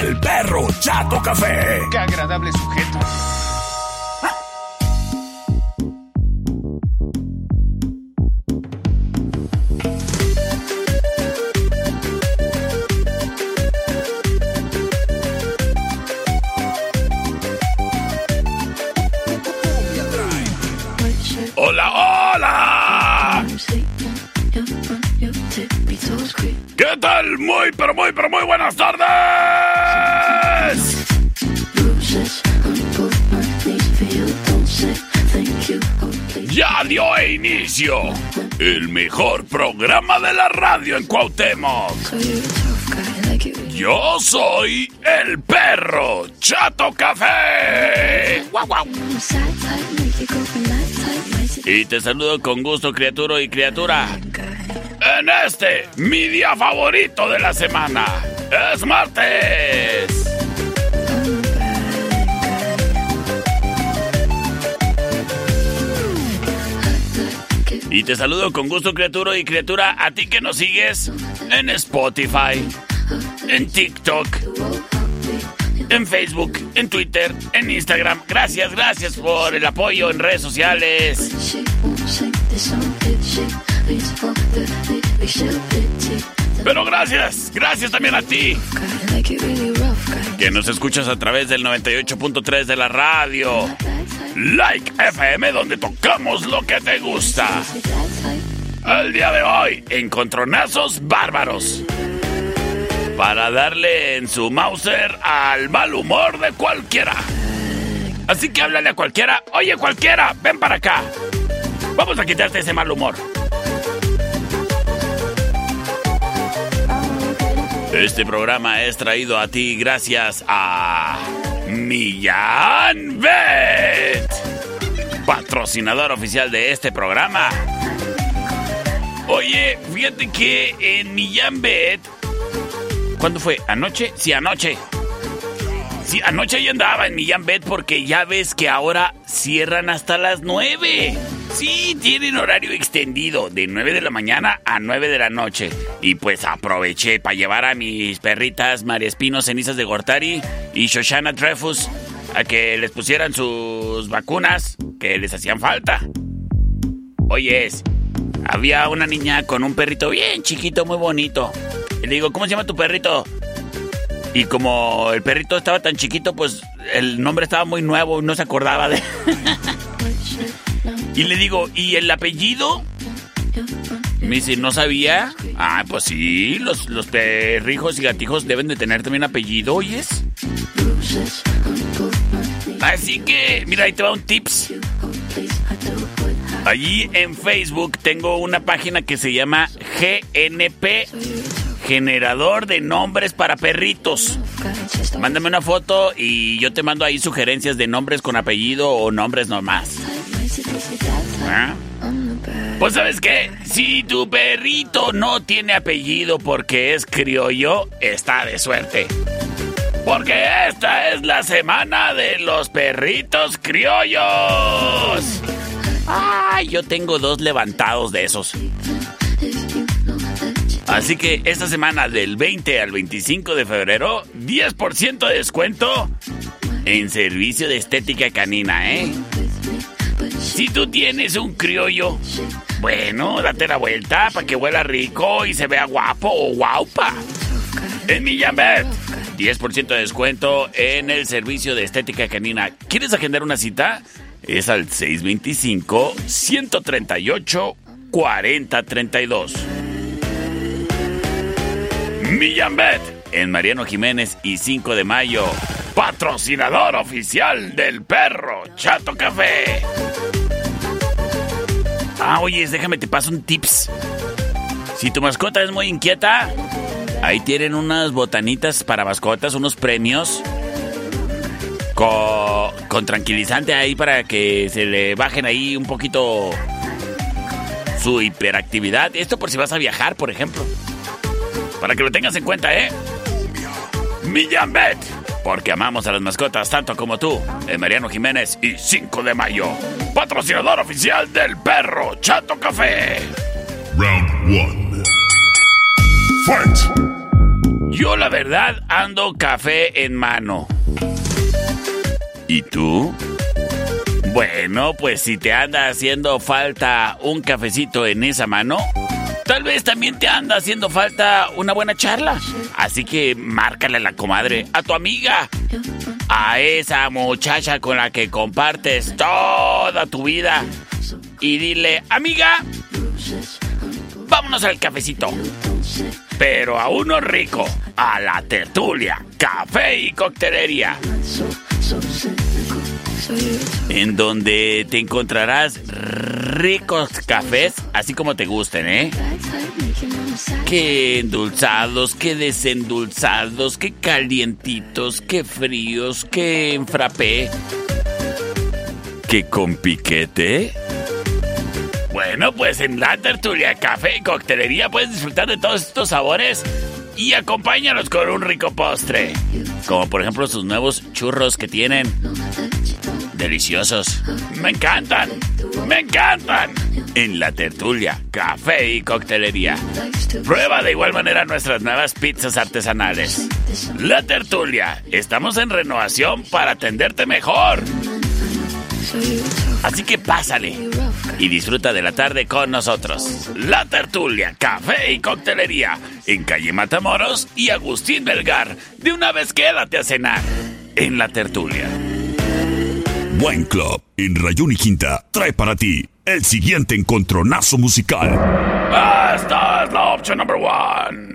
del perro Chato Café. Qué agradable sujeto. ¿Qué tal? Muy, pero muy, pero muy buenas tardes. Ya dio inicio el mejor programa de la radio en Cuauhtémoc. Yo soy el perro Chato Café. Y te saludo con gusto, criatura y criatura. En este, mi día favorito de la semana. Es martes. Y te saludo con gusto, criatura y criatura, a ti que nos sigues en Spotify, en TikTok, en Facebook, en Twitter, en Instagram. Gracias, gracias por el apoyo en redes sociales. Pero gracias, gracias también a ti. Que nos escuchas a través del 98.3 de la radio. Like FM, donde tocamos lo que te gusta. El día de hoy, encontronazos bárbaros. Para darle en su Mauser al mal humor de cualquiera. Así que háblale a cualquiera. Oye, cualquiera, ven para acá. Vamos a quitarte ese mal humor. Este programa es traído a ti gracias a Millán Vet, patrocinador oficial de este programa. Oye, fíjate que en Millán Vet, ¿cuándo fue? ¿Anoche? Sí, anoche. Sí, anoche yo andaba en Millán Bet porque ya ves que ahora cierran hasta las 9. Sí, tienen horario extendido de 9 de la mañana a 9 de la noche. Y pues aproveché para llevar a mis perritas María Espino Cenizas de Gortari y Shoshana Trefus a que les pusieran sus vacunas que les hacían falta. Oyes, había una niña con un perrito bien chiquito, muy bonito. Y le digo, ¿cómo se llama tu perrito? Y como el perrito estaba tan chiquito, pues el nombre estaba muy nuevo y no se acordaba de... y le digo, ¿y el apellido? Me dice, ¿no sabía? Ah, pues sí, los, los perrijos y gatijos deben de tener también apellido, ¿oyes? Así que, mira, ahí te va un tips. Allí en Facebook tengo una página que se llama GNP generador de nombres para perritos. Mándame una foto y yo te mando ahí sugerencias de nombres con apellido o nombres nomás. ¿Ah? Pues sabes qué, si tu perrito no tiene apellido porque es criollo, está de suerte. Porque esta es la semana de los perritos criollos. Ay, yo tengo dos levantados de esos. Así que esta semana del 20 al 25 de febrero, 10% de descuento en servicio de estética canina, ¿eh? Si tú tienes un criollo, bueno, date la vuelta para que huela rico y se vea guapo o guaupa. en Millambet. 10% de descuento en el servicio de estética canina. ¿Quieres agendar una cita? Es al 625-138-4032. Millambet en Mariano Jiménez y 5 de mayo. Patrocinador oficial del perro Chato Café. Ah, oye, déjame te paso un tips. Si tu mascota es muy inquieta, ahí tienen unas botanitas para mascotas, unos premios. Con tranquilizante ahí para que se le bajen ahí un poquito su hiperactividad. Esto por si vas a viajar, por ejemplo. Para que lo tengas en cuenta, ¿eh? Millambet. Porque amamos a las mascotas tanto como tú. En Mariano Jiménez y 5 de mayo. Patrocinador oficial del perro Chato Café. Round 1. Fight. Yo la verdad ando café en mano. ¿Y tú? Bueno, pues si te anda haciendo falta un cafecito en esa mano, tal vez también te anda haciendo falta una buena charla. Así que márcale a la comadre, a tu amiga, a esa muchacha con la que compartes toda tu vida. Y dile, amiga, vámonos al cafecito. Pero a uno rico, a la tertulia, café y coctelería. En donde te encontrarás ricos cafés, así como te gusten, ¿eh? Que endulzados, que desendulzados, que calientitos, que fríos, que en frappé. Que con piquete. Bueno, pues en la tertulia, café y coctelería puedes disfrutar de todos estos sabores y acompáñalos con un rico postre. Como por ejemplo sus nuevos churros que tienen. Deliciosos. Me encantan. Me encantan. En la tertulia, café y coctelería. Prueba de igual manera nuestras nuevas pizzas artesanales. La tertulia. Estamos en renovación para atenderte mejor. Así que pásale y disfruta de la tarde con nosotros. La tertulia, café y coctelería en calle Matamoros y Agustín Belgar. De una vez quédate a cenar en la tertulia. Buen Club en Rayón y Quinta trae para ti el siguiente encontronazo musical. Esta es la opción number one.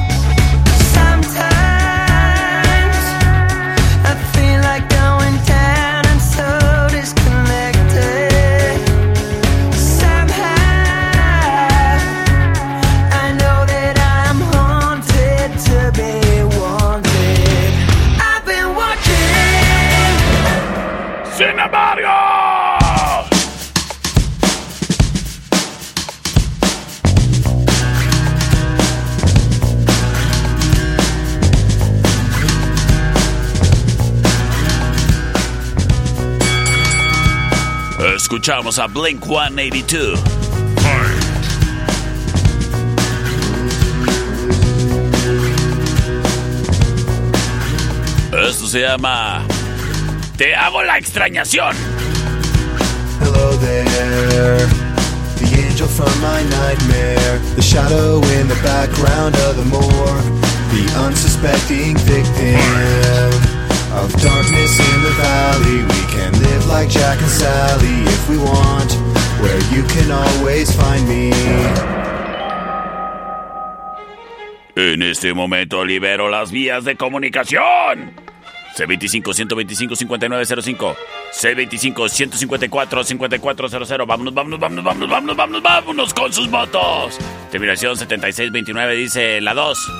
Escuchamos a Blink 182. Esto se llama Te hago la extrañación. Hello there, the angel from my nightmare, the shadow in the background of the moor. the unsuspecting victim of darkness in the valley. We can Jack and Sally if we want, where you can always find me. En este momento libero las vías de comunicación. C25-125-5905. C25-154-5400. Vámonos, vámonos, vámonos, vámonos, vámonos, vámonos, vámonos con sus votos. Terminación 7629 dice la 2.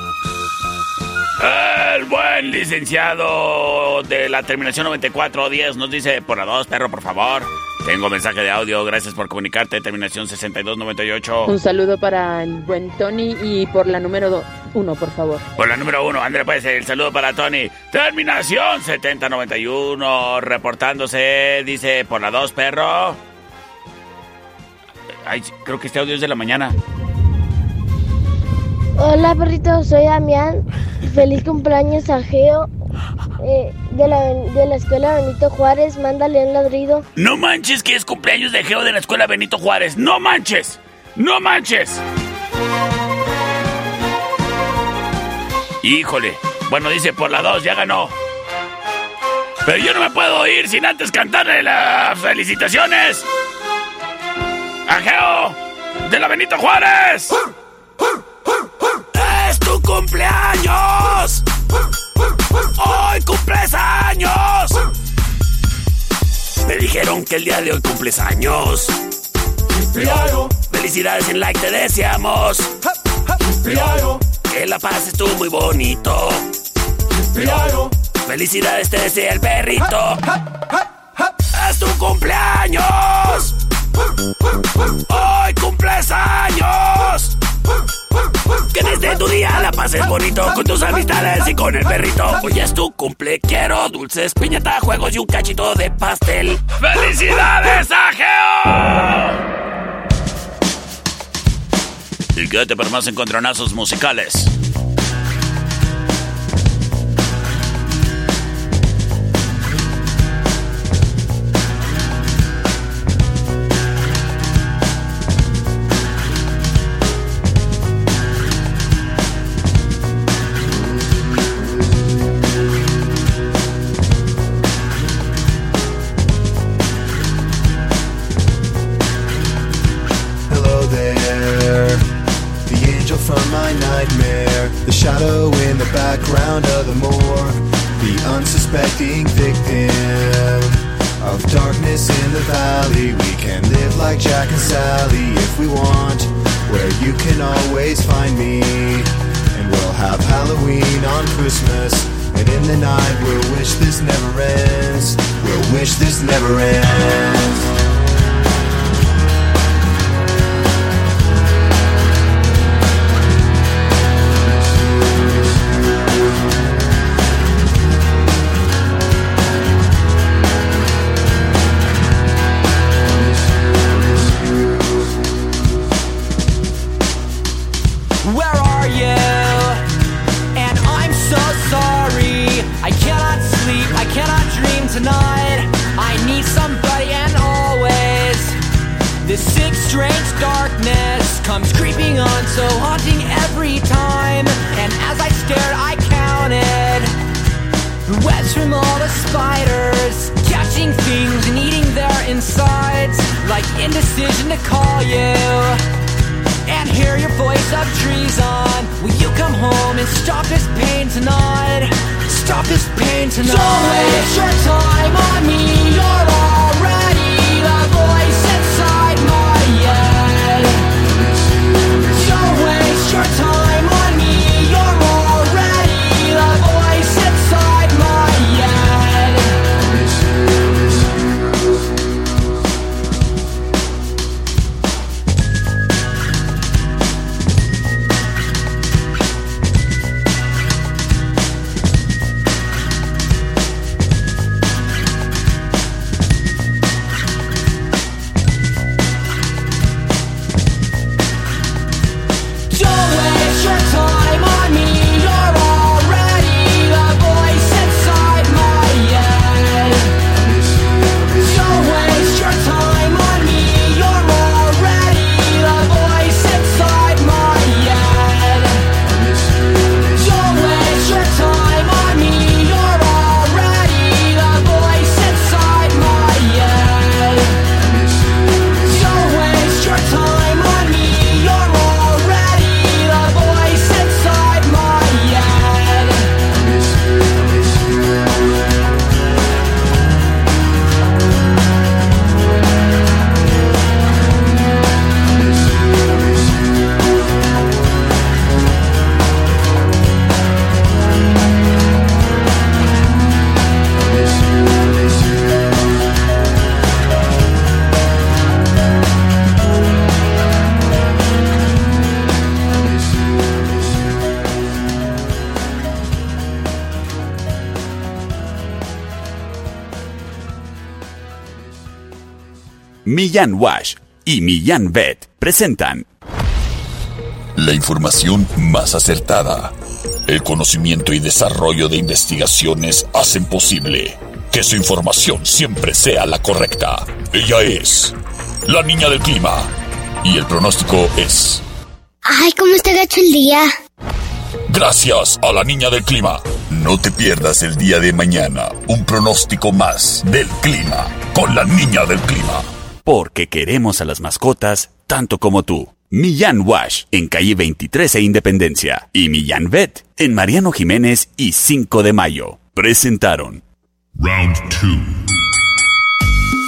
El buen licenciado de la terminación 9410 nos dice por la 2, perro, por favor. Tengo mensaje de audio, gracias por comunicarte. Terminación 6298. Un saludo para el buen Tony y por la número 1, por favor. Por la número 1, André, pues el saludo para Tony. Terminación 7091, reportándose, dice por la 2, perro. Ay, creo que este audio es de la mañana. Hola, perrito, soy Damián. Feliz cumpleaños a Geo eh, de, la, de la escuela Benito Juárez. Mándale un ladrido. No manches que es cumpleaños de Geo de la escuela Benito Juárez. No manches. No manches. Híjole. Bueno, dice por la 2, ya ganó. Pero yo no me puedo ir sin antes cantarle las felicitaciones. A Geo de la Benito Juárez. ¡Es tu cumpleaños! ¡Hoy cumples años! Me dijeron que el día de hoy cumples años. Felicidades en like, te deseamos. Que la pases tú muy bonito. Felicidades te desea el perrito. ¡Es tu cumpleaños! ¡Hoy cumples años! Que desde tu día la pases bonito con tus amistades y con el perrito. Hoy es tu cumple, quiero dulces, piñata, juegos y un cachito de pastel. ¡Felicidades a Geo! Y quédate para más encontronazos musicales. Millán Wash y Millán Vet presentan La información más acertada. El conocimiento y desarrollo de investigaciones hacen posible que su información siempre sea la correcta. Ella es la niña del clima. Y el pronóstico es... Ay, ¿cómo está gacho el día? Gracias a la niña del clima. No te pierdas el día de mañana un pronóstico más del clima con la niña del clima. Porque queremos a las mascotas tanto como tú. Millán Wash en calle 23 e Independencia y Millán Vet en Mariano Jiménez y 5 de Mayo. Presentaron Round 2.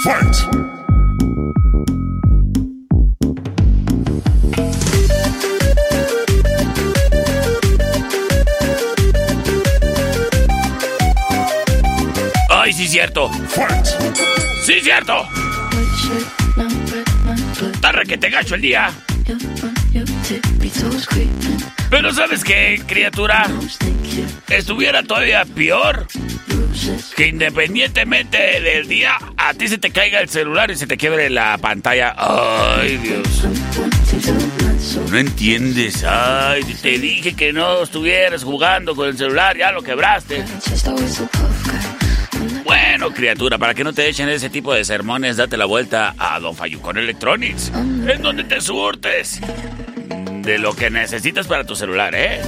Fight! ¡Ay, sí, cierto! Fight! ¡Sí, cierto! Que te gacho el día. Pero ¿sabes qué, criatura? Estuviera todavía peor que independientemente del día, a ti se te caiga el celular y se te quiebre la pantalla. ¡Ay, Dios! No entiendes. Ay, te dije que no estuvieras jugando con el celular, ya lo quebraste. Bueno, criatura, para que no te echen ese tipo de sermones, date la vuelta a Don Fayucón Electronics, en donde te surtes de lo que necesitas para tu celular, ¿eh?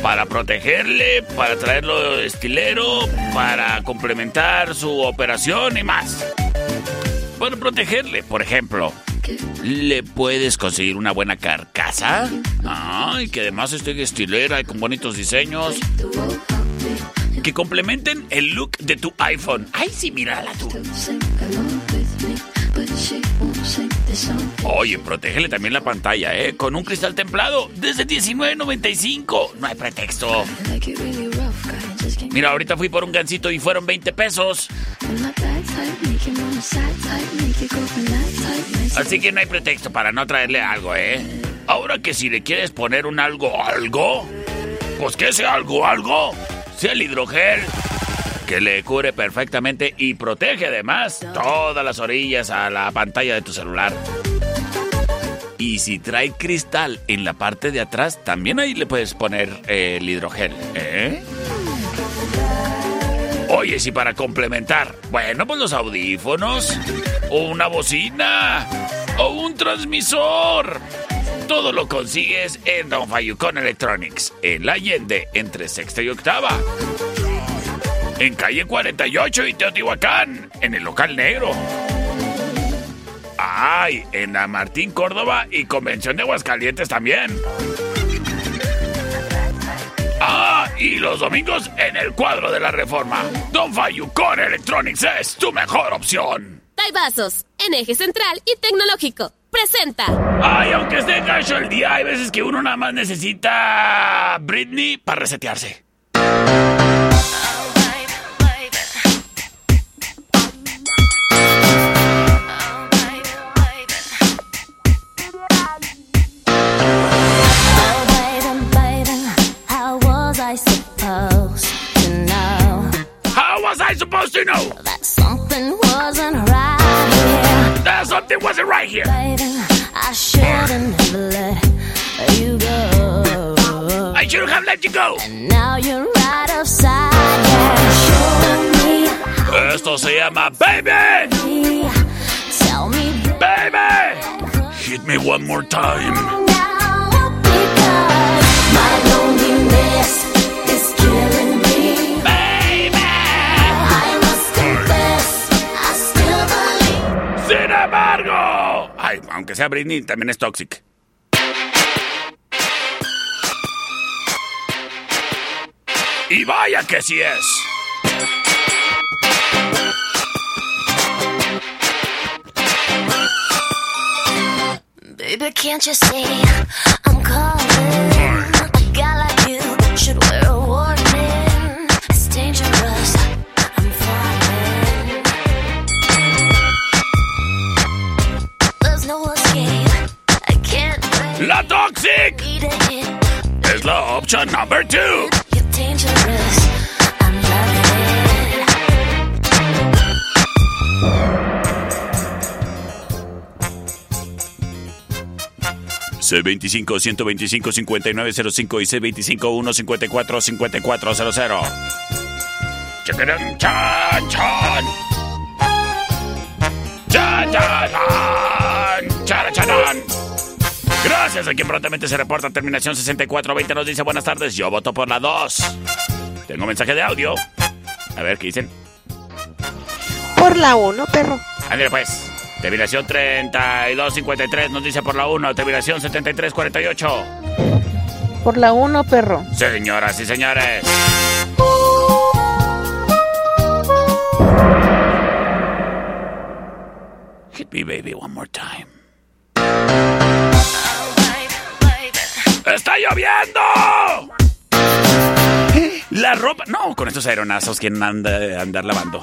Para protegerle, para traerlo estilero, para complementar su operación y más. Para protegerle, por ejemplo, ¿le puedes conseguir una buena carcasa? Ay, que además esté estilera y con bonitos diseños que complementen el look de tu iPhone. Ay, sí, mírala tú. Oye, protégele también la pantalla, ¿eh? Con un cristal templado desde $19.95. No hay pretexto. Mira, ahorita fui por un gancito y fueron 20 pesos. Así que no hay pretexto para no traerle algo, ¿eh? Ahora que si le quieres poner un algo, algo, pues que sea algo, algo, el hidrogel, que le cubre perfectamente y protege además todas las orillas a la pantalla de tu celular. Y si trae cristal en la parte de atrás, también ahí le puedes poner eh, el hidrogel, ¿eh? Oye, si para complementar, bueno, pues los audífonos, o una bocina, o un transmisor. Todo lo consigues en Don Fayucón Electronics, en la Allende, entre sexta y octava. En calle 48 y Teotihuacán, en el local negro. Ay, en la Martín Córdoba y Convención de Aguascalientes también. Ah, y los domingos en el cuadro de la reforma. Don Fayucón Electronics es tu mejor opción. Vasos, en eje central y tecnológico. Presenta. Ay, aunque esté gacho el día, hay veces que uno nada más necesita Britney para resetearse. Baby, baby, how was I supposed to know How was I supposed to know that something wasn't right here? that something wasn't right here? Shouldn't have let you go. I should have let you go. Now you're right outside, yeah. Show me, Esto se llama Baby. tell me Baby. Hit me one more time. Aunque sea Britney, también es toxic. Y vaya que sí es. Baby, can't you see I'm calling? A guy like you should wear a ¡La Toxic! Es la opción number two. C25-125-5905 y C25-154-5400. ¡Chacarán, chan, chan! ¡Chan, chan, chan! ¡Chan, chan, chan! Gracias a quien prontamente se reporta terminación 6420 nos dice buenas tardes, yo voto por la 2. Tengo mensaje de audio. A ver qué dicen. Por la 1, perro. Ándale pues. Terminación 3253 nos dice por la 1. Terminación 7348. Por la 1, perro. Señoras y señores. Hit me baby one more time. ¡Está lloviendo! La ropa. No, con estos aeronazos, ¿quién anda andar lavando?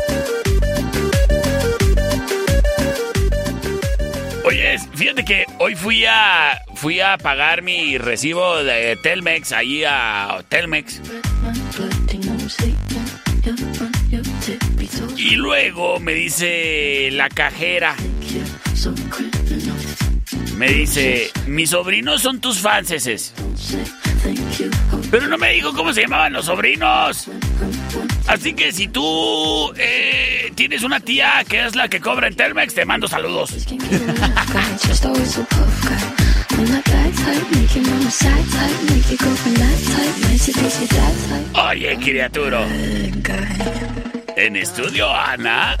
Oye, fíjate que hoy fui a fui a pagar mi recibo de Telmex ahí a Telmex. Y luego me dice la cajera. Me dice, mis sobrinos son tus fanses. Pero no me dijo cómo se llamaban los sobrinos. Así que si tú eh, tienes una tía que es la que cobra en Telmex, te mando saludos. Oye, criatura. En estudio, Ana.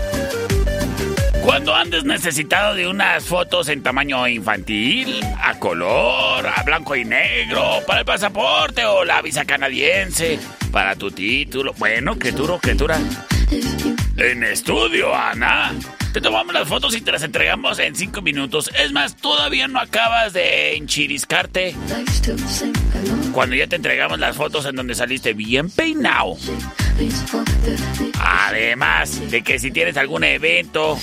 Cuando andes necesitado de unas fotos en tamaño infantil, a color, a blanco y negro, para el pasaporte o la visa canadiense, para tu título. Bueno, criatura, criatura. En estudio, Ana. Te tomamos las fotos y te las entregamos en cinco minutos. Es más, todavía no acabas de enchiriscarte. Cuando ya te entregamos las fotos en donde saliste bien peinado. Además de que si tienes algún evento,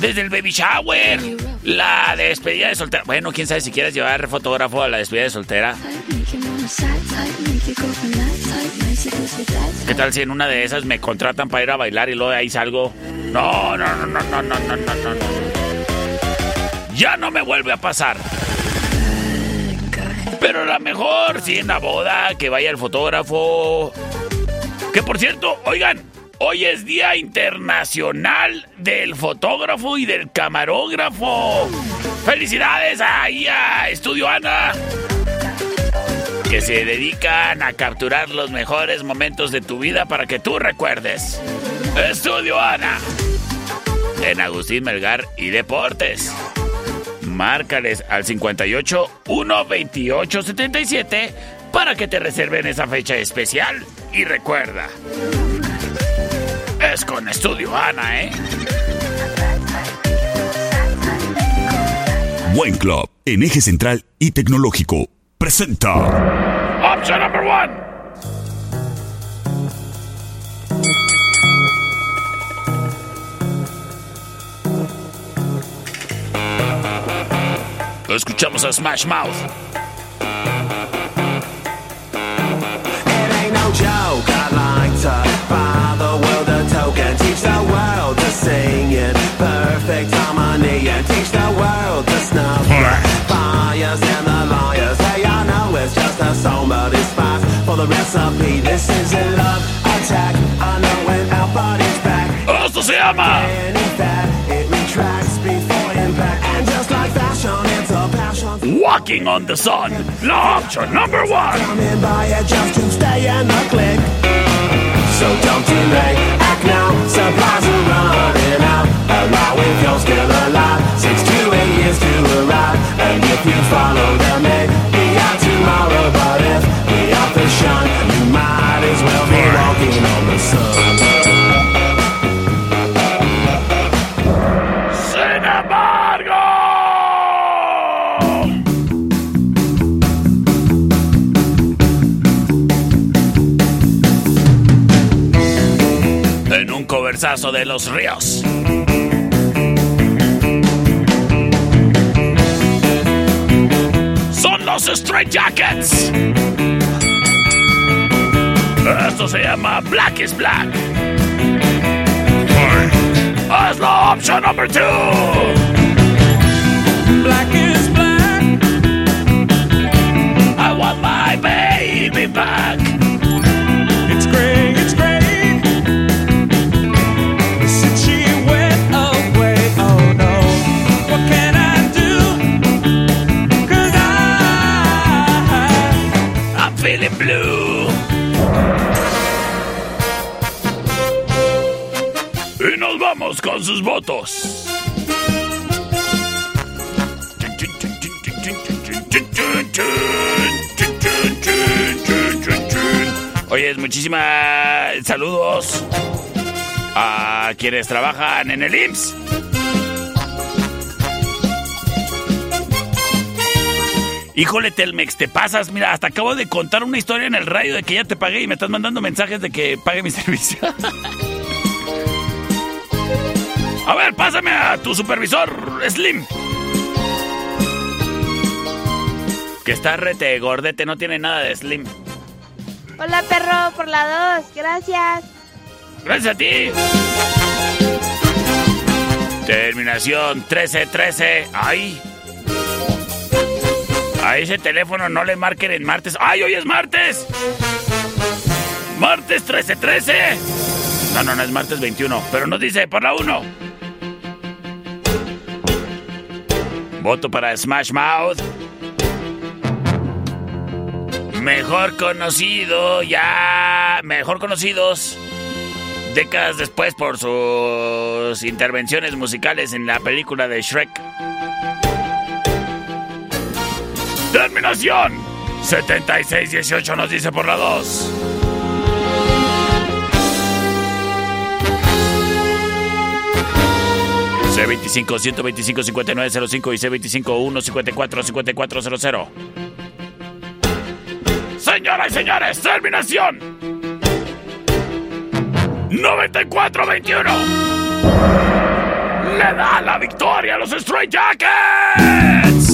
desde el baby shower, la despedida de soltera. Bueno, quién sabe si quieres llevar fotógrafo a la despedida de soltera. ¿Qué tal si en una de esas me contratan para ir a bailar y luego de ahí salgo? No, no, no, no, no, no, no, no, no. Ya no me vuelve a pasar. Pero la mejor, si en la boda, que vaya el fotógrafo. Que por cierto, oigan, hoy es Día Internacional del Fotógrafo y del Camarógrafo. Felicidades ahí a Estudio Ana que se dedican a capturar los mejores momentos de tu vida para que tú recuerdes. Estudio Ana. En Agustín Melgar y Deportes. Márcales al 58 128 77 para que te reserven esa fecha especial. Y recuerda, es con Estudio Ana, ¿eh? Buen Club, en eje central y tecnológico, presenta. Option number one. Escuchamos a Smash Mouth. And teach the world to snuff the fires and the liars. Hey, I know it's just a it's fast for the recipe. This is a love attack. I know when our body's back. Esto se llama. Any fat, it retracts before impact, and just like fashion, it's a passion. Walking on the Sun. La option number one. So don't delay, act now. Supplies are running out. Allow if you're still alive. Six to eight years to arrive. And if you follow the may be out tomorrow. But if the shun, you might as well be walking on the sun. De los ríos. Son los Straight Jackets. Esto se llama Black is Black. Haz la option number two. Black is black. I want my baby back. Sus votos. Oye, muchísimas saludos a quienes trabajan en el IMSS. Híjole, Telmex, te pasas. Mira, hasta acabo de contar una historia en el radio de que ya te pagué y me estás mandando mensajes de que pague mi servicio. A ver, pásame a tu supervisor, Slim. Que está rete gordete, no tiene nada de Slim. Hola perro, por la dos, gracias. Gracias a ti. Terminación 1313. Ay. A ese teléfono no le marquen en martes. ¡Ay, hoy es martes! ¡Martes 1313! No, no, no es martes 21, pero nos dice por la 1. Voto para Smash Mouth. Mejor conocido, ya. Mejor conocidos. Décadas después por sus intervenciones musicales en la película de Shrek. Terminación 7618 nos dice por la 2. C25 125 5905 y C25 154 5400. Señoras y señores, terminación 9421. Le da la victoria a los Stray Jackets.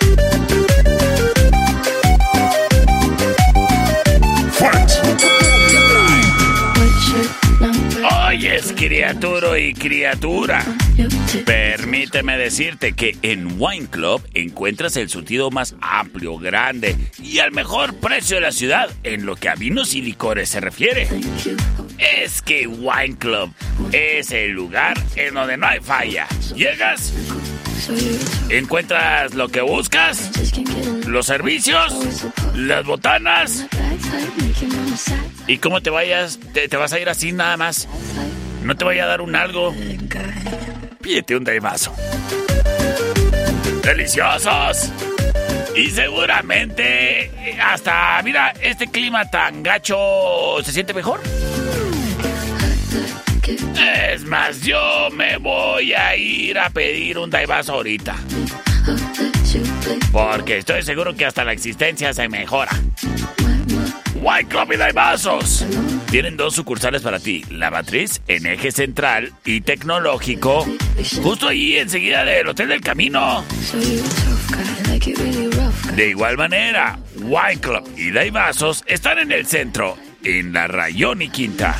Oye, es criatura y criatura. Permíteme decirte que en Wine Club encuentras el surtido más amplio, grande y al mejor precio de la ciudad en lo que a vinos y licores se refiere. Es que Wine Club es el lugar en donde no hay falla. Llegas, encuentras lo que buscas, los servicios, las botanas. ¿Y cómo te vayas? ¿Te, vas a ir así nada más? ¿No te vaya a dar un algo? Pídete un daivaso. ¡Deliciosos! Y seguramente hasta, mira, este clima tan gacho se siente mejor. Es más, yo me voy a ir a pedir un daivaso ahorita. Porque estoy seguro que hasta la existencia se mejora. White Club y Daibazos. Tienen dos sucursales para ti. La matriz en eje central y tecnológico. Justo ahí enseguida del Hotel del Camino. De igual manera, White Club y Daibazos están en el centro, en la Rayón y Quinta.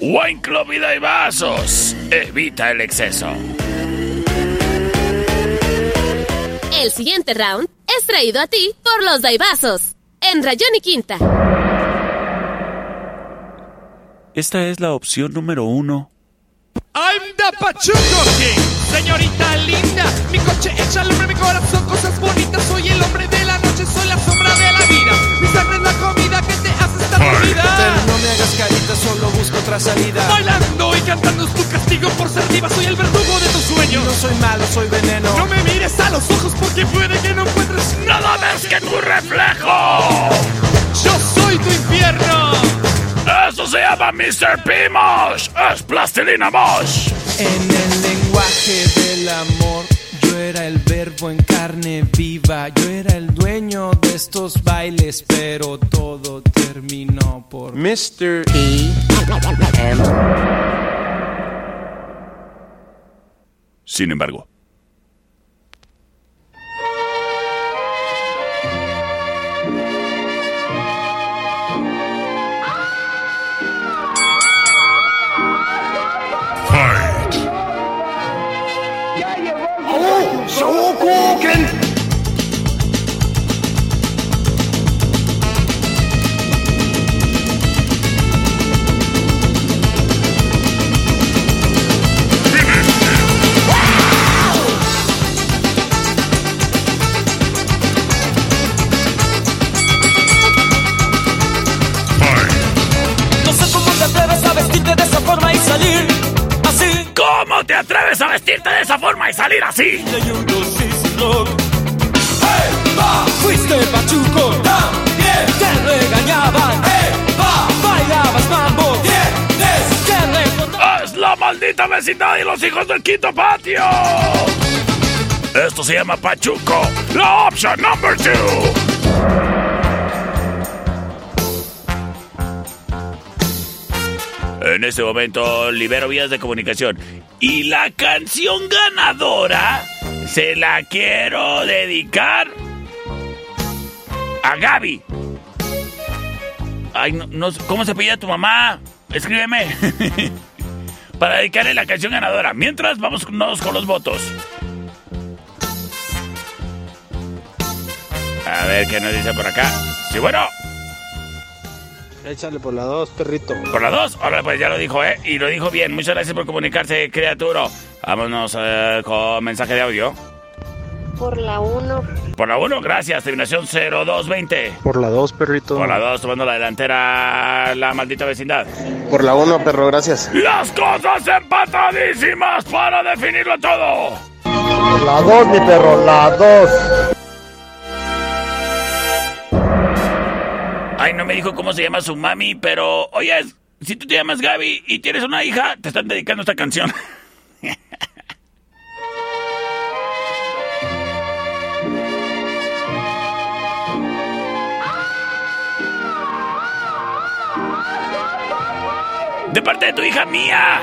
Wine Club y Daibazos. Evita el exceso. El siguiente round es traído a ti por los Daibazos. En Rayón y Quinta. Esta es la opción número uno. I'm the Pachuco King, señorita linda. Mi coche echa al hombre, mi corazón, cosas bonitas. Soy el hombre de la noche, soy la sombra de la vida. Mi sangre es la comida que te hace No me hagas carita, solo busco otra salida. Bailando y cantando es tu castigo por ser diva. Soy el verdugo de tus sueños. No soy malo, soy veneno. No me mires a los ojos porque puede que no encuentres ¡Nada más que tu reflejo! Yo soy tu infierno. ¡Eso se llama Mr. P. Mosh! ¡Es plastilina Mosh! En el lenguaje del amor, era el verbo en carne viva. Yo era el dueño de estos bailes, pero todo terminó por Mr. E. M. Sin embargo, atreves a vestirte de esa forma y salir así? Fuiste pachuco, también te regañaban, bailabas mambo, ¡Es la maldita vecindad y los hijos del quinto patio! Esto se llama Pachuco, la option number two. En este momento libero vías de comunicación. Y la canción ganadora se la quiero dedicar a Gaby. Ay, no, no- ¿cómo se pide tu mamá? Escríbeme. Para dedicarle la canción ganadora. Mientras, vamos con los votos. A ver qué nos dice por acá. Sí, bueno. Échale por la dos, perrito. Por la dos, ahora pues ya lo dijo, ¿eh? Y lo dijo bien. Muchas gracias por comunicarse, criatura. Vámonos eh, con mensaje de audio. Por la 1. Por la 1, gracias. Terminación 0220. Por la dos, perrito. Por la 2, tomando la delantera la maldita vecindad. Por la uno, perro, gracias. Las cosas empatadísimas para definirlo todo. La dos, mi perro, la dos. Ay, no me dijo cómo se llama su mami, pero oye, si tú te llamas Gaby y tienes una hija, te están dedicando esta canción. De parte de tu hija mía.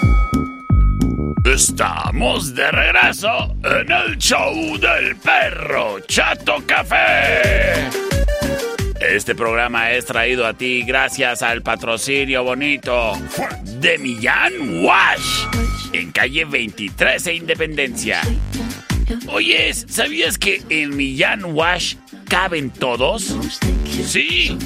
Estamos de regreso en el show del perro Chato Café. Este programa es traído a ti gracias al patrocinio bonito de Millán Wash en calle 23 e Independencia. Oyes, ¿sabías que en Millán Wash caben todos? Sí.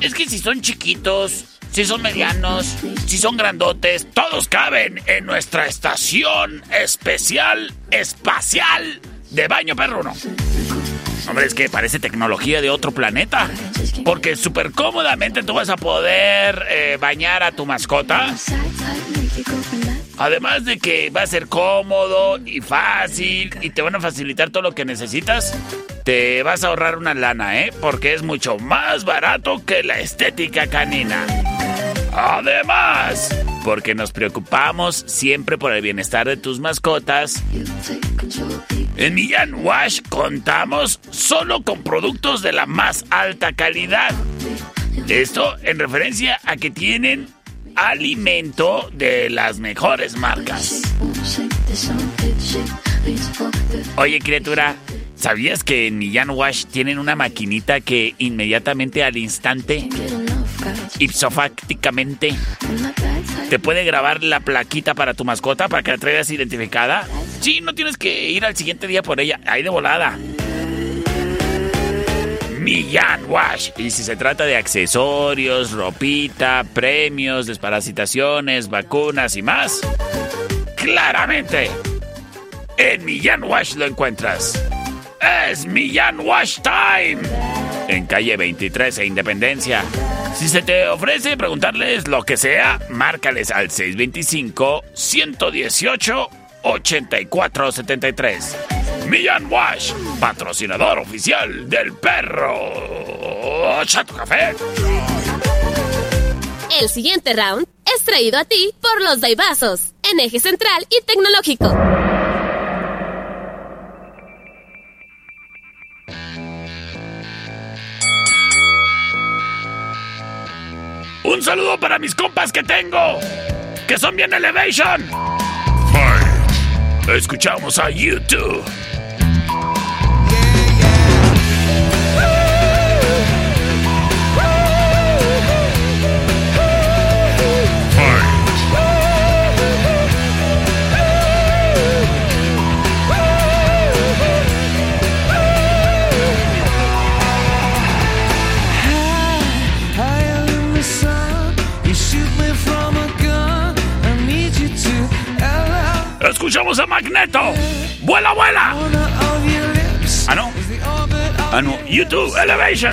Es que si son chiquitos, si son medianos, si son grandotes, todos caben en nuestra estación especial espacial de baño perruno. Hombre, es que parece tecnología de otro planeta. Porque súper cómodamente tú vas a poder eh, bañar a tu mascota. Además de que va a ser cómodo y fácil y te van a facilitar todo lo que necesitas, te vas a ahorrar una lana, ¿eh? Porque es mucho más barato que la estética canina. Además, porque nos preocupamos siempre por el bienestar de tus mascotas, en Millán Wash contamos solo con productos de la más alta calidad. Esto en referencia a que tienen alimento de las mejores marcas. Oye, criatura, ¿sabías que en Millán Wash tienen una maquinita que inmediatamente al instante, ipsofácticamente, te puede grabar la plaquita para tu mascota para que la traigas identificada? Sí, no tienes que ir al siguiente día por ella, ahí de volada. Millán Wash. Y si se trata de accesorios, ropita, premios, desparasitaciones, vacunas y más, claramente, en Millán Wash lo encuentras. Es Millán Wash Time. En calle 23 e Independencia. Si se te ofrece preguntarles lo que sea, márcales al 625-118-8473. Millán Wash, patrocinador oficial del perro Chato Café. El siguiente round es traído a ti por los Daibazos, en eje central y tecnológico. Un saludo para mis compas que tengo, que son bien Elevation. Escuchamos a YouTube. Escuchamos a Magneto. ¡Vuela, vuela! Ah, no. Ah, no. YouTube Elevation.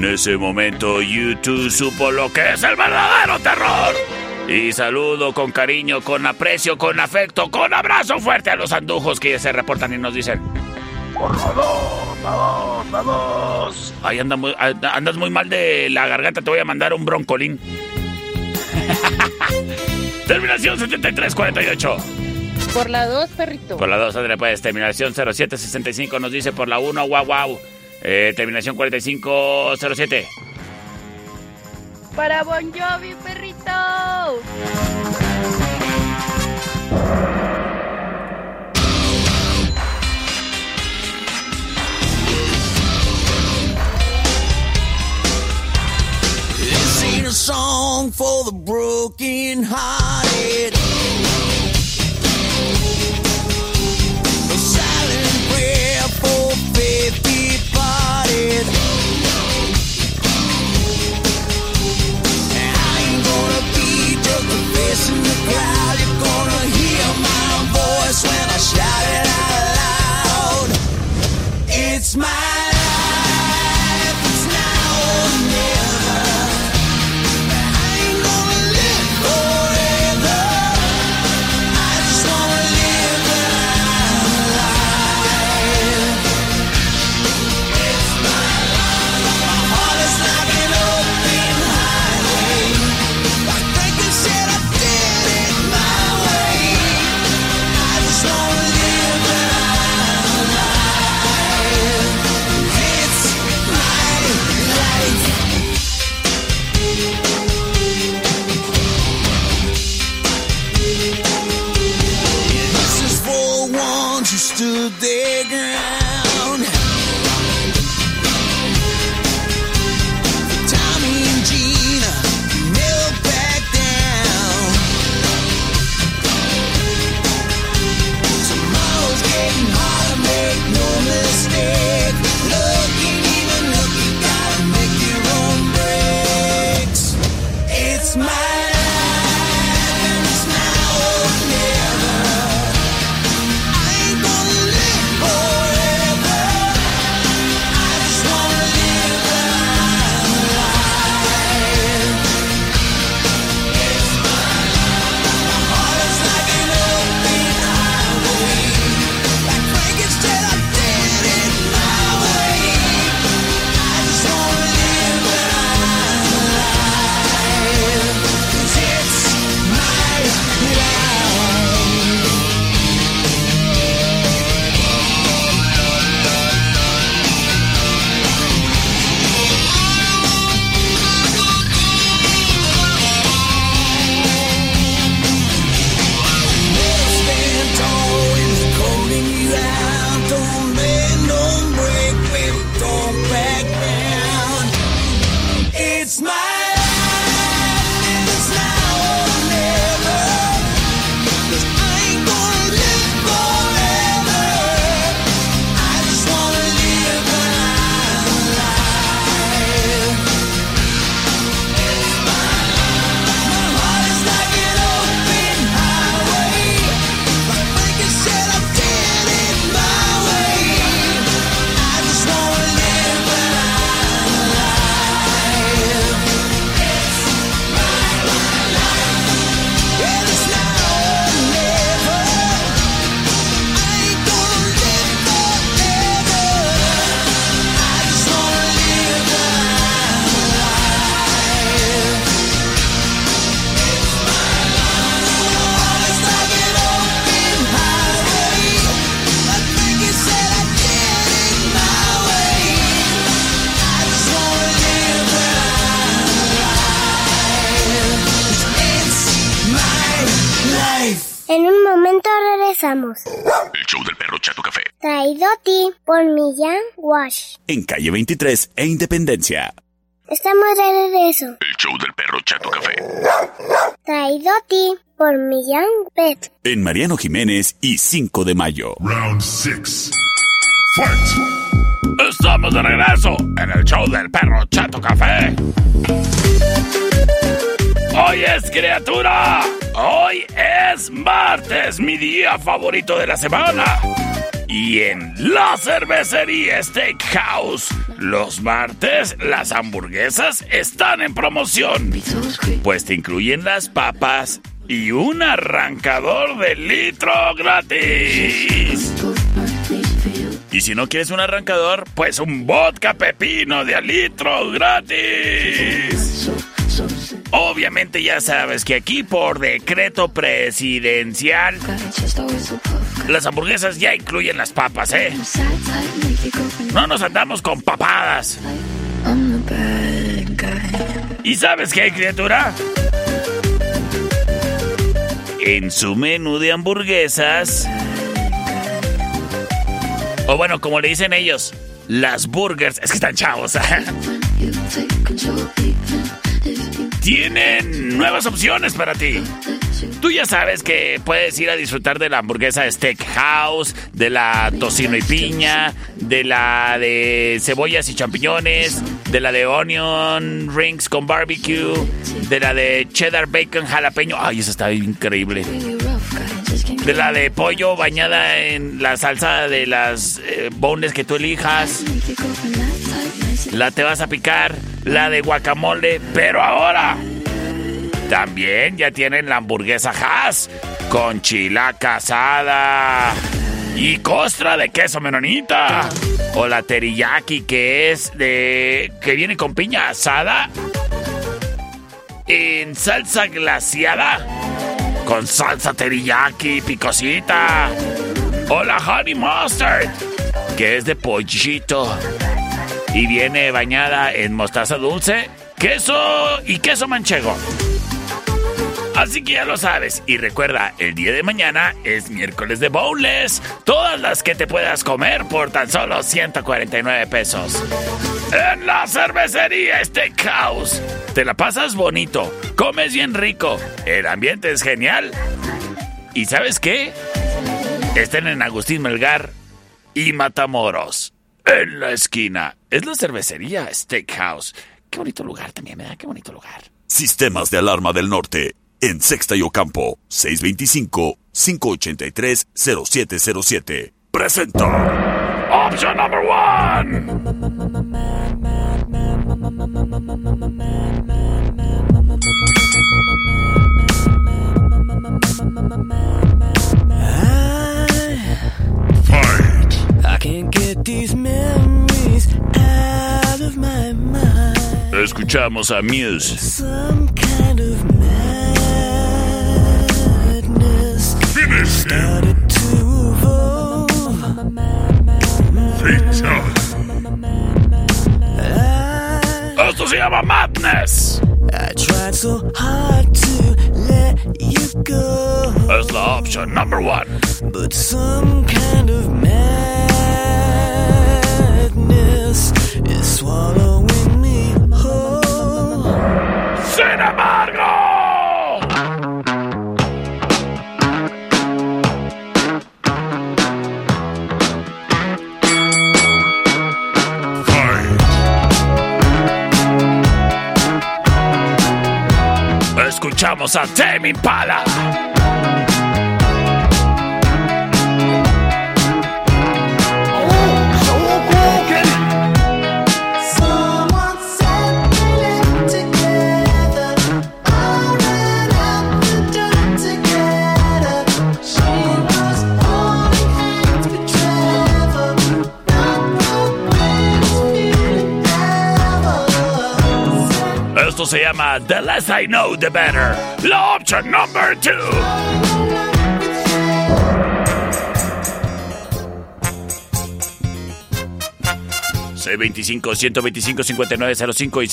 En ese momento, YouTube supo lo que es el verdadero terror. Y saludo con cariño, con aprecio, con afecto, con abrazo fuerte a los andujos que se reportan y nos dicen: ¡Por favor, favor, favor! Ahí anda muy, andas muy mal de la garganta, te voy a mandar un broncolín. Terminación 7348. Por la 2, perrito. Por la 2, André, pues. Terminación 0765 nos dice por la 1, guau, guau. Eh, terminación 4507. Para Bon Jovi, perrito. This ain't a song for the broken. smile. En calle 23 e Independencia. Estamos de regreso. El show del perro Chato Café. Traído a ti por Millán Pet. En Mariano Jiménez y 5 de mayo. Round 6. Fight. Estamos de regreso en el show del perro Chato Café. Hoy es criatura. Hoy es martes, mi día favorito de la semana. Y en la cervecería Steakhouse, los martes las hamburguesas están en promoción. Pues te incluyen las papas y un arrancador de litro gratis. Y si no quieres un arrancador, pues un vodka pepino de litro gratis. Obviamente ya sabes que aquí por decreto presidencial las hamburguesas ya incluyen las papas, ¿eh? No nos andamos con papadas. ¿Y sabes qué, criatura? En su menú de hamburguesas... O bueno, como le dicen ellos, las burgers. Es que están chavos. Tienen nuevas opciones para ti. Tú ya sabes que puedes ir a disfrutar de la hamburguesa Steakhouse, de la tocino y piña, de la de cebollas y champiñones, de la de onion rings con barbecue, de la de cheddar bacon jalapeño. Ay, esa está increíble. De la de pollo bañada en la salsa de las eh, boneless que tú elijas. La te vas a picar, la de guacamole, pero ahora también ya tienen la hamburguesa Haas con chilaca asada y costra de queso menonita. O la teriyaki que es de que viene con piña asada en salsa glaciada con salsa teriyaki picosita. O la honey mustard que es de pollito y viene bañada en mostaza dulce, queso y queso manchego. Así que ya lo sabes. Y recuerda, el día de mañana es miércoles de bowls. Todas las que te puedas comer por tan solo 149 pesos. En la cervecería Steakhouse. Te la pasas bonito. Comes bien rico. El ambiente es genial. ¿Y sabes qué? Estén en Agustín Melgar y Matamoros. En la esquina. Es la cervecería Steakhouse. Qué bonito lugar también, ¿verdad? Qué bonito lugar. Sistemas de alarma del norte. En Sexta y Ocampo. 625-583-0707. Presenta. Option number one. I can't get these memories out of my mind. Escuchamos a Muse. Some kind of Esto se llama Madness. I tried so hard to let you go, Es la option number one. but some kind of madness is swallowing me whole. Sin Escuchamos a Tame Impala. Se llama The Less I Know, The Better. La option number two. C25-125-5905 y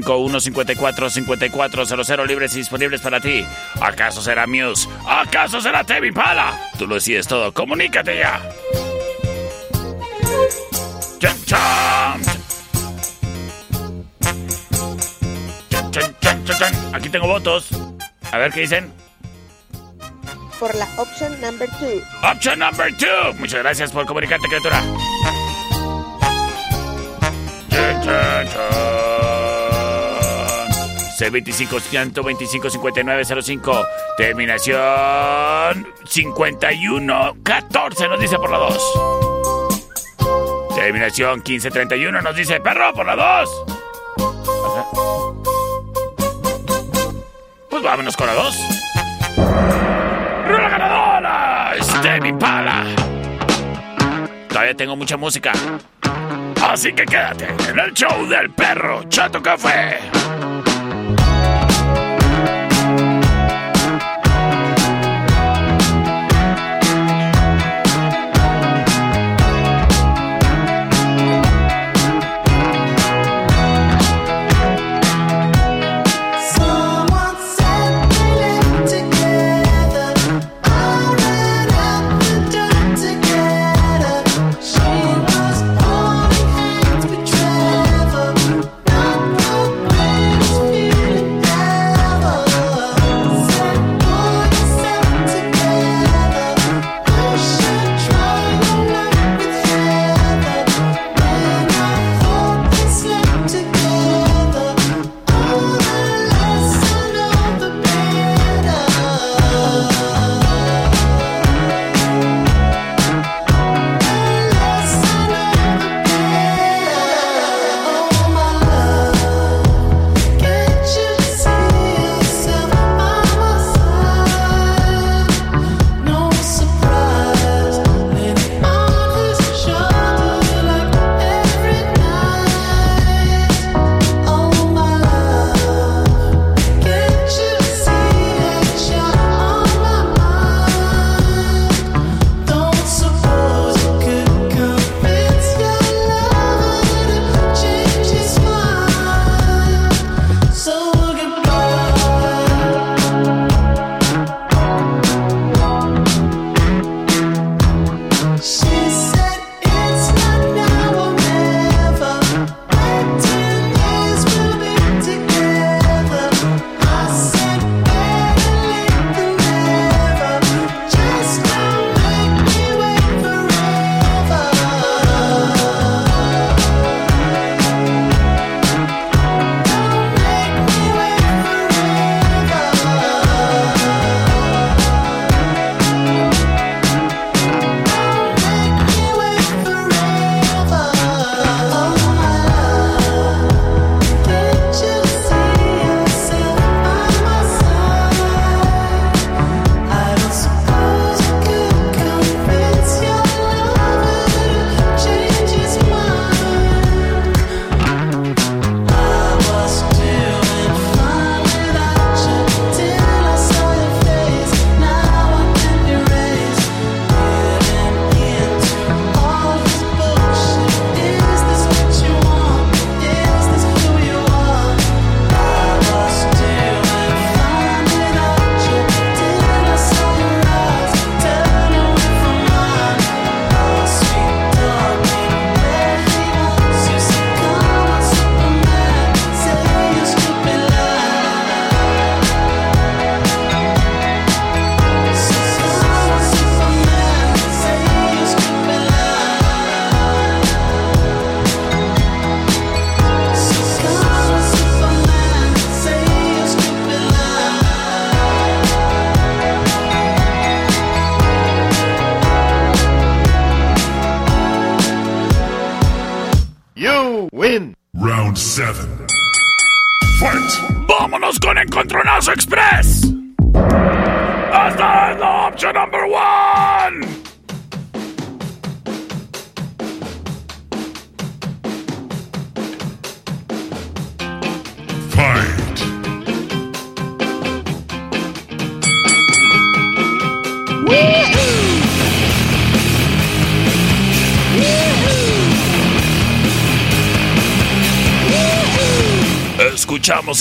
C25-154-5400 libres y disponibles para ti. ¿Acaso será Muse? ¿Acaso será Temi Pala? Tú lo decides todo. Comunícate ya. Chan, chan. Aquí tengo votos. A ver qué dicen. Por la opción number 2. Option number 2. Muchas gracias por comunicarte, criatura. C25-125-5905, terminación 51-14 nos dice por la 2. Terminación 15-31 nos dice perro por la 2. Vámonos con la dos. ¡Rola ganadora! ¡Stevie Pala! Todavía tengo mucha música. Así que quédate en el show del perro Chato Café.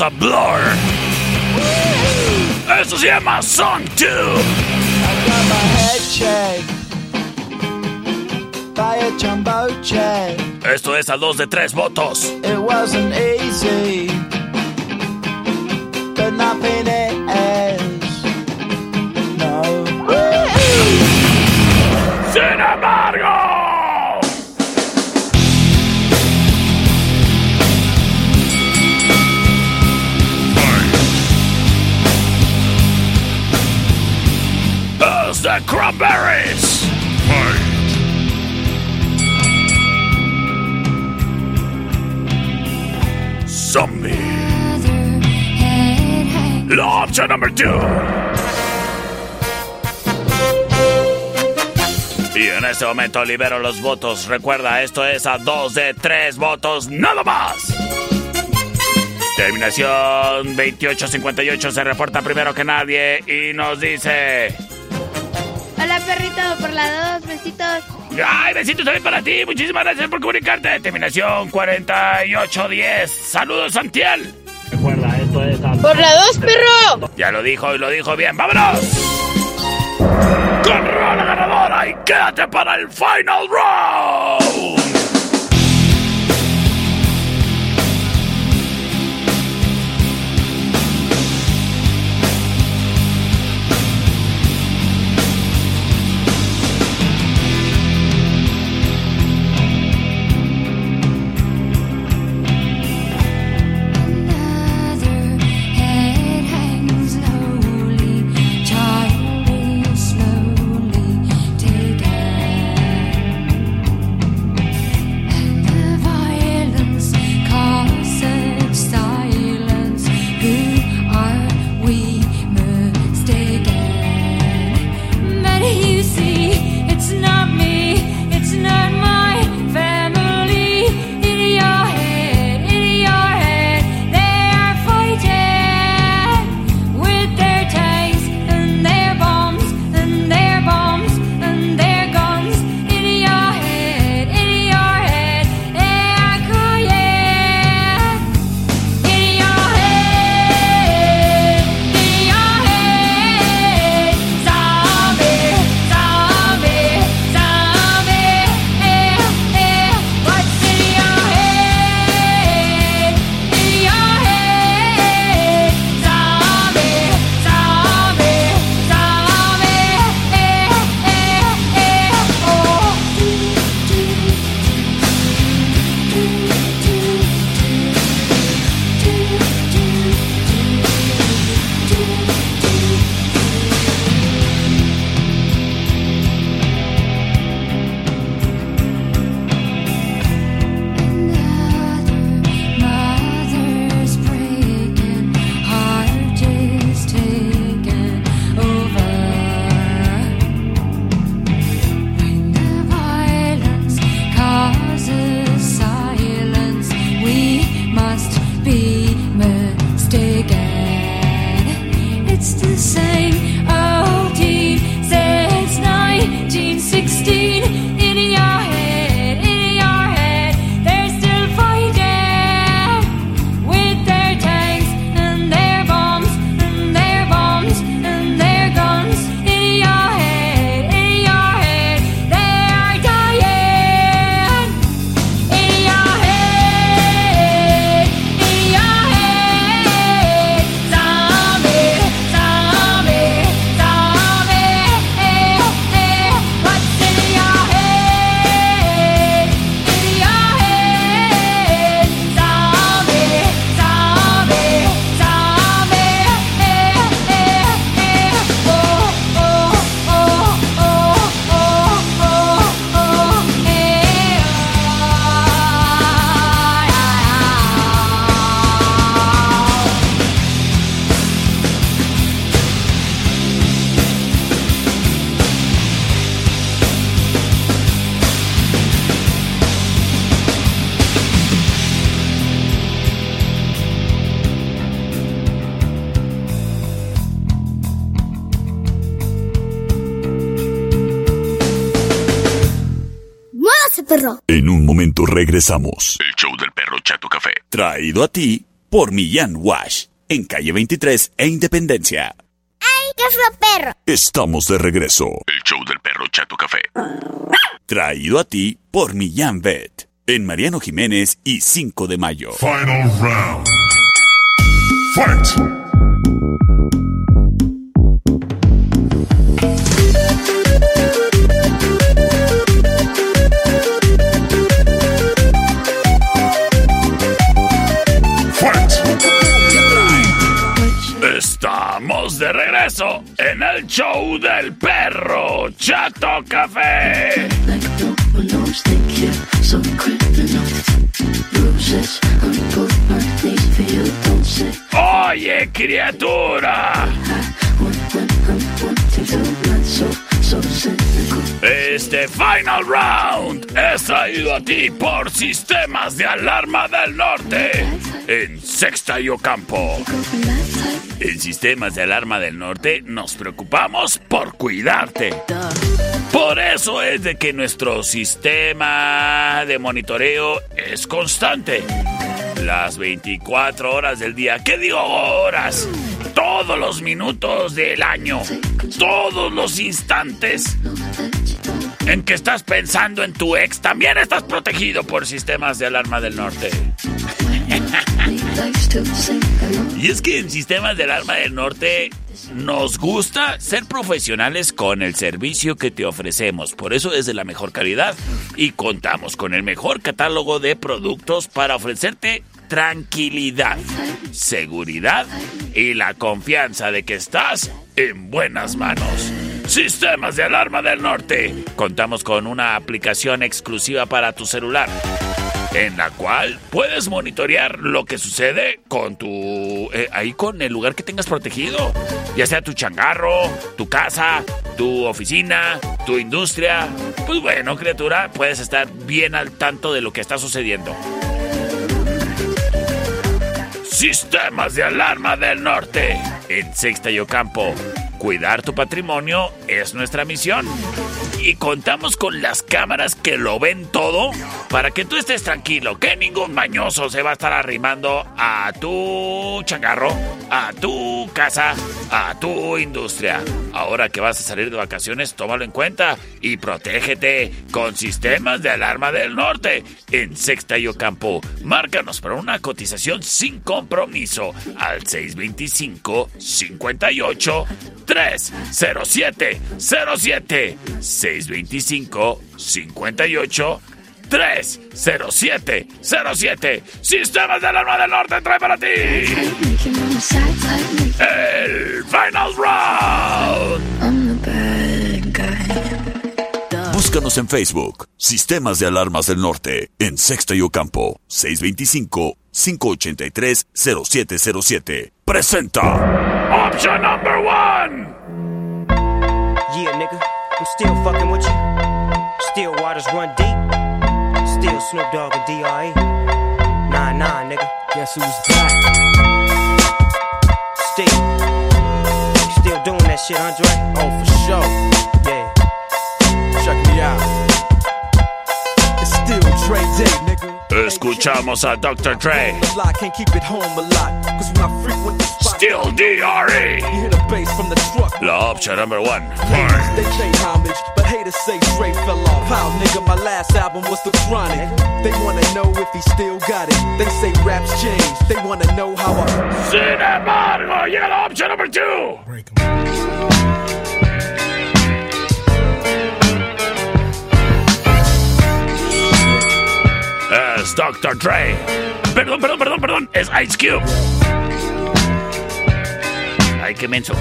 a Blur. Esto se llama Song 2. Esto es a dos de tres votos. It wasn't easy, but nothing else. No. Sin embargo. The Cranberries. Zombie. La opción number two. Y en este momento libero los votos. Recuerda, esto es a dos de tres votos, nada más. Terminación 2858 se reporta primero que nadie y nos dice... Hola, perrito, por la dos, besitos. ¡Ay, besitos también para ti! Muchísimas gracias por comunicarte. Terminación 4810. Saludos, Santiel. Recuerda, esto es. Por la dos, perro. Ya lo dijo y lo dijo bien. ¡Vámonos! ¡Con la ganadora! ¡Y quédate para el final round! Regresamos. El show del perro Chato Café. Traído a ti por Millán Wash, en calle 23 e Independencia. ¡Ay, qué fue perro! Estamos de regreso. El show del perro Chato Café. Traído a ti por Millán Vet, en Mariano Jiménez y 5 de mayo. Final round. Fight! En el show del perro Chato Café. Oye, criatura. Este Final Round es traído a ti por Sistemas de Alarma del Norte en Sexta y Ocampo. En Sistemas de Alarma del Norte nos preocupamos por cuidarte. Por eso es de que nuestro sistema de monitoreo es constante. Las 24 horas del día. ¿Qué digo horas? Todos los minutos del año. Todos los instantes en que estás pensando en tu ex. También estás protegido por sistemas de alarma del norte. Y es que en Sistemas de Alarma del Norte nos gusta ser profesionales con el servicio que te ofrecemos. Por eso es de la mejor calidad y contamos con el mejor catálogo de productos para ofrecerte tranquilidad, seguridad y la confianza de que estás en buenas manos. Sistemas de Alarma del Norte. Contamos con una aplicación exclusiva para tu celular en la cual puedes monitorear lo que sucede con tu eh, ahí con el lugar que tengas protegido, ya sea tu changarro, tu casa, tu oficina, tu industria. Pues bueno, criatura, puedes estar bien al tanto de lo que está sucediendo. Sistemas de alarma del norte en Sexta y Ocampo. Cuidar tu patrimonio es nuestra misión. Y contamos con las cámaras que lo ven todo para que tú estés tranquilo, que ningún mañoso se va a estar arrimando a tu changarro, a tu casa, a tu industria. Ahora que vas a salir de vacaciones, tómalo en cuenta y protégete con sistemas de alarma del norte en Sexta y Ocampo. Márcanos para una cotización sin compromiso al 625 58 307 07 625 58 307 07 Sistemas de Arma del Norte trae para ti El Final Round. Búscanos en Facebook Sistemas de Alarmas del Norte en Sexto y Ocampo 625 583 0707 Presenta. Option Number 1 still fucking with you. Still waters run deep. Still Snoop Dogg and D.R.E. Nah, nah, nigga. Guess who's back? Still. Still doing that shit, Andre? Oh, for sure. Yeah. Check me out. Escuchamos a Dr. Dre. A lot, can't keep it home a lot. Cause when I frequent the spot, Still DRE. you hear the bass from the truck. La option number one. Haters, they pay homage, but haters say Dre fell off. How, nigga, my last album was The Chronic. They wanna know if he still got it. They say raps change. They wanna know how I. Sin embargo, llega la option number two. Es Dr. Dre. Perdón, perdón, perdón, perdón. Es Ice Cube. Ay, qué menso.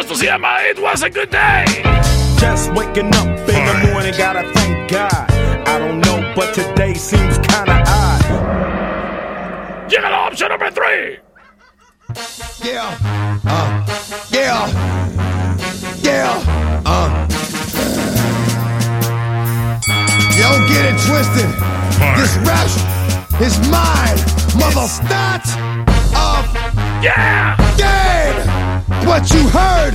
Esto se llama It Was a Good Day. Just waking up in the morning, gotta thank God. I don't know, but today seems kinda odd. Llega la option number three. Yeah. Uh. Yeah. Yeah. Uh. Yo, get it twisted. This rap is mine, mother not of yeah. game. What you heard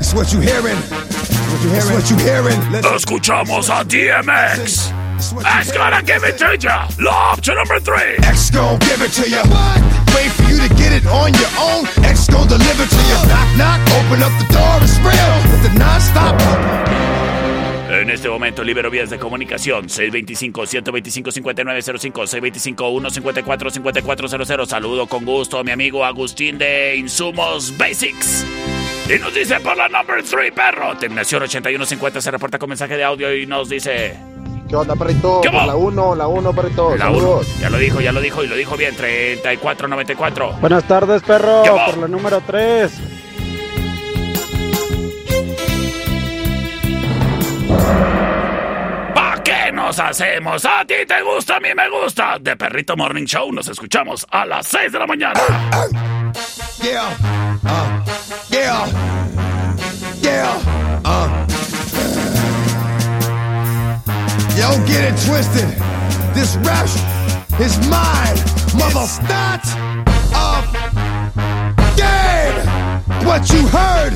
is what you hearing. What you hearing? what you hearing. Escuchamos a DMX. X gonna give it to ya. La option number three. X gon' give it to you. Wait for you to get it on your own. X gon' deliver to you. Knock, knock, open up the door, it's real. With the non-stop. En este momento libero vías de comunicación 625-125-5905 625-154-5400 Saludo con gusto a mi amigo Agustín de Insumos Basics Y nos dice por la number 3 perro Terminación 8150 se reporta con mensaje de audio y nos dice ¿Qué onda, perrito? ¿Qué la 1, la 1, perrito. La uno. Saludos. Ya lo dijo, ya lo dijo y lo dijo bien. 3494. Buenas tardes, perro. Por la número 3. ¿Pa' qué nos hacemos? A ti te gusta, a mí me gusta. De Perrito Morning Show nos escuchamos a las 6 de la mañana. Yeah. Uh. Yeah. Yeah. Uh. Yo, get it twisted. This rap is mine, mother. It's not a game. What you heard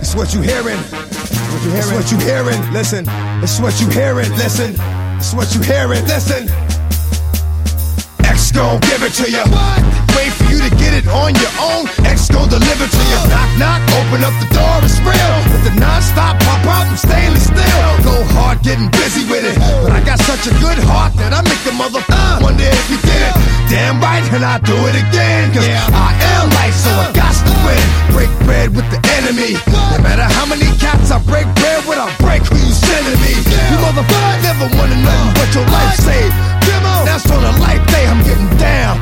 is what you hearing. What you hearing? It's what you hearing. Listen. It's what you hearing. Listen. It's what you hearing. Listen. X gon' give it to you. Wait for you to get it on your own. X gon' deliver to you. Knock, knock, open up the door, it's real. With the non-stop pop out, I'm stainless steel. Go hard, getting busy with it. But I got such a good heart that I make the mother uh, wonder if you did it. Damn right, and I do it again. Cause I am light, so I got to win. Break bread with the enemy. No matter how many cats I break bread with, I break who you sending me. You motherfucker never wanted nothing but your life saved. That's on a life day, I'm getting down,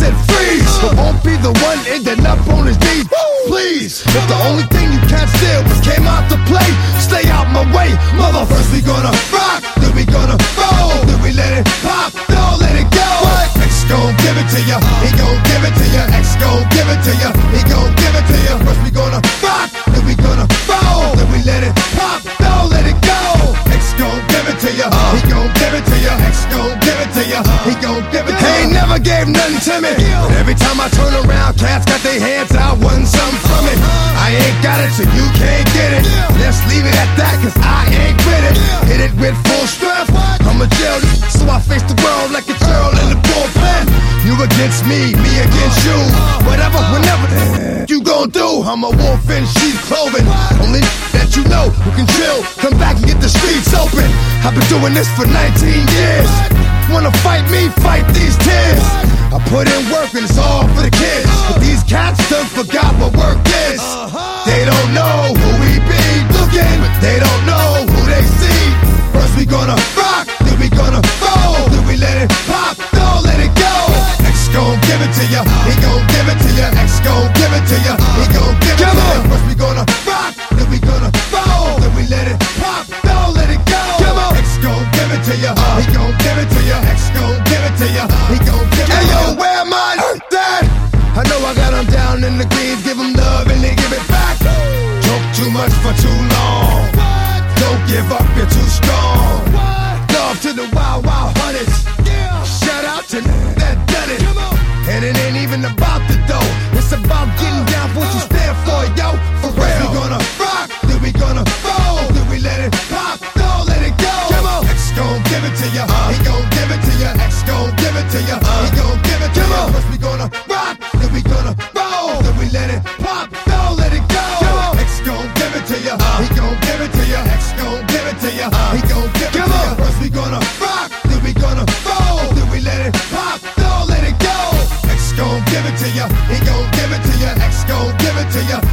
said freeze, but won't be the one ending up on his knees. Please, if the only thing you can't steal was came out to play, stay out my way. Mother, first we gonna rock, then we gonna roll, then we let it pop, don't let it go. X gon' give it to ya, he gon' give it to ya. X gon' give it to ya, he gon' gave nothing to me, but every time I turn around, cats got their hands out, wanting something from it. I ain't got it, so you can't get it. Let's leave it at that, cause I ain't with it. Hit it with full strength. I'm a jail, against me, me against you. Whatever, whenever you gon' do, I'm a wolf in sheep's clothing. Only that you know who can chill. Come back and get the streets open. I've been doing this for 19 years. Wanna fight me? Fight these tears. I put in work and it's all for the kids. But these cats done forgot what work is. They don't know who we be looking, but they don't know who they see. First we gonna give it to ya, he gon' give it to ya. X gon' give it to ya, he gon' give it to ya. First we gonna rock, then we gonna roll, then we let it pop, don't let it go. X gon' give it to ya, he gon' give it to ya. X gon' give it to ya, he gon' give it to ya. Hey yo, where my dad? I know I got 'em down in the greens, give 'em love and they give it back. Joke too much for too long. Don't give up, you're too strong. Love to the wild, wild hunters. And it ain't even about the dough. It's about getting down for what you stand for, yo. For real. We gonna rock, then we gonna roll, then we let it pop, don't let it go. Come on. X gon' give it to ya. He gon' give it to ya. X gon' give it to ya. He gon' give it to ya. First we gonna rock, then we gonna roll, then we let it pop, don't let it go. X gon' give it to ya. He gon' give it to ya. X gon' give it to ya. He gon' give it to ya. First we gonna rock,